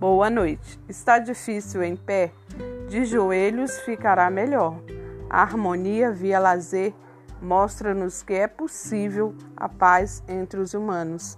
Boa noite. Está difícil em pé? De joelhos ficará melhor. A harmonia via lazer mostra-nos que é possível a paz entre os humanos.